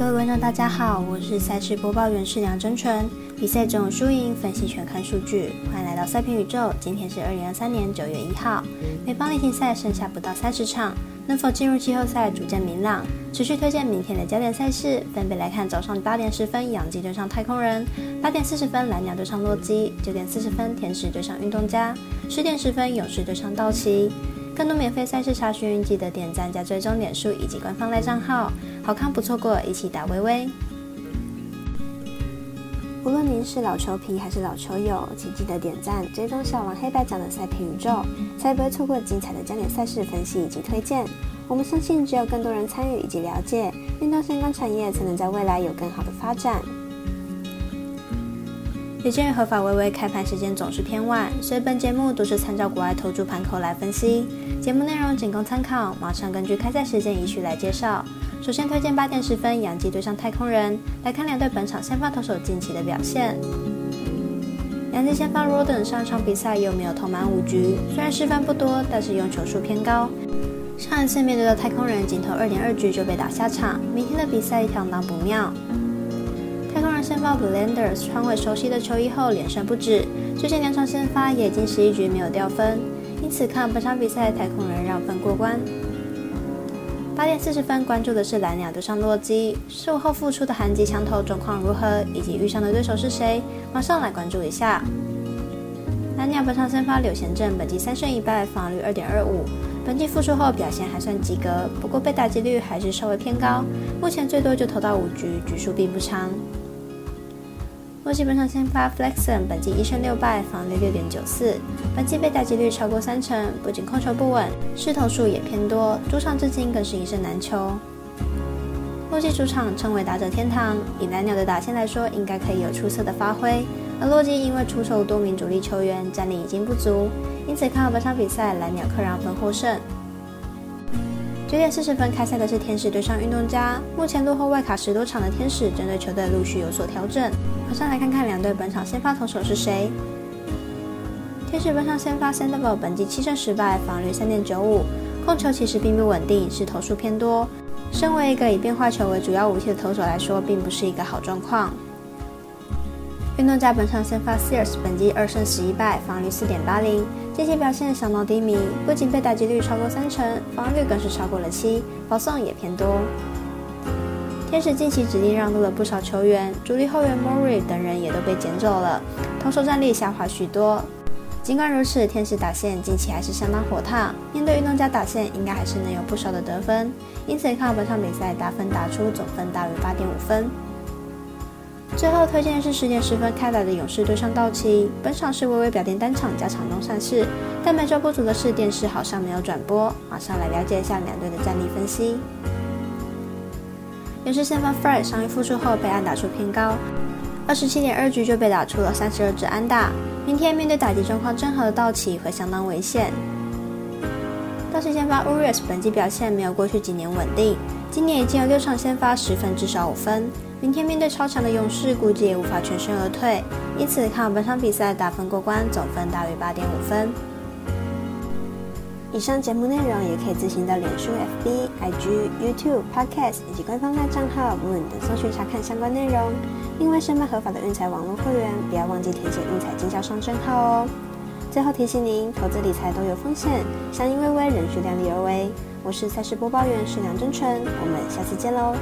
各位观众，大家好，我是赛事播报员是梁真纯。比赛总有输赢，分析全看数据。欢迎来到赛评宇宙。今天是二零二三年九月一号，美邦例行赛剩下不到三十场，能否进入季后赛逐渐明朗。持续推荐明天的焦点赛事，分别来看早上八点十分，洋基对上太空人；八点四十分，蓝鸟对上洛基；九点四十分，天使对上运动家；十点十分，勇士对上道奇。更多免费赛事查询，记得点赞加追踪点数以及官方赖账号，好看不错过，一起打微微。无论您是老球皮还是老球友，请记得点赞追踪小王黑白奖的赛评宇宙，才不会错过精彩的焦点赛事分析以及推荐。我们相信，只有更多人参与以及了解运动相关产业，才能在未来有更好的发展。也鉴于合法微微开盘时间总是偏晚，所以本节目都是参照国外投注盘口来分析。节目内容仅供参考，马上根据开赛时间依序来介绍。首先推荐八点十分，洋基对上太空人，来看两队本场先发投手近期的表现。洋基先发 Roden 上场比赛又没有投满五局，虽然失分不多，但是用球数偏高。上一次面对的太空人仅投二点二局就被打下场，明天的比赛相当不妙。太空人先发 b l e n d e r s 穿回熟悉的球衣后连胜不止，最近两场先发也已经十一局没有掉分。因此，看本场比赛，太空人让分过关。八点四十分，关注的是蓝鸟对上洛基，十五后复出的韩籍强投状况如何，以及遇上的对手是谁？马上来关注一下。蓝鸟本场先发柳贤镇，本季三胜一败，防率二点二五。本季复出后表现还算及格，不过被打击率还是稍微偏高，目前最多就投到五局，局数并不长。洛基本场先发 Flexon，本季一胜六败，防率六点九四。本季被打击率超过三成，不仅控球不稳，失投数也偏多，主场至今更是一胜难求。洛基主场称为打者天堂，以蓝鸟的打线来说，应该可以有出色的发挥。而洛基因为出售多名主力球员，战力已经不足，因此看好本场比赛蓝鸟客让分获胜。九点四十分开赛的是天使对上运动家。目前落后外卡十多场的天使，针对球队陆续有所调整。马上来看看两队本场先发投手是谁。天使本场先发 Sandoval，本季七胜十败，防率三点九五，控球其实并不稳定，是投数偏多。身为一个以变化球为主要武器的投手来说，并不是一个好状况。运动家本场先发 Sears，本季二胜十一败，防率四点八零，近期表现相当低迷，不仅被打击率超过三成，防御率更是超过了七，保送也偏多。天使近期指定让渡了不少球员，主力后援 Mori 等人也都被捡走了，投手战力下滑许多。尽管如此，天使打线近期还是相当火烫，面对运动家打线，应该还是能有不少的得分，因此看本场比赛打分打出总分大于八点五分。最后推荐的是十点十分开打的勇士对上道奇。本场是微微表店单场加场中赛事，但每周不足的是电视好像没有转播。马上来了解一下两队的战力分析。勇士先发 Fry 上一复出后被安打出偏高，二十七点二局就被打出了三十二支安打。明天面对打击状况正好的道奇会相当危险。道奇先发 Urias 本季表现没有过去几年稳定，今年已经有六场先发十分至少五分。明天面对超强的勇士，估计也无法全身而退，因此看好本场比赛打分过关，总分大于八点五分。以上节目内容也可以自行到脸书、FB、IG、YouTube、Podcast 以及官方的账号 Moon 等搜寻查看相关内容。另外，申办合法的运彩网络会员，不要忘记填写运彩经销商证号哦。最后提醒您，投资理财都有风险，相依微微，人需量力而为。我是赛事播报员是梁真纯，我们下次见喽。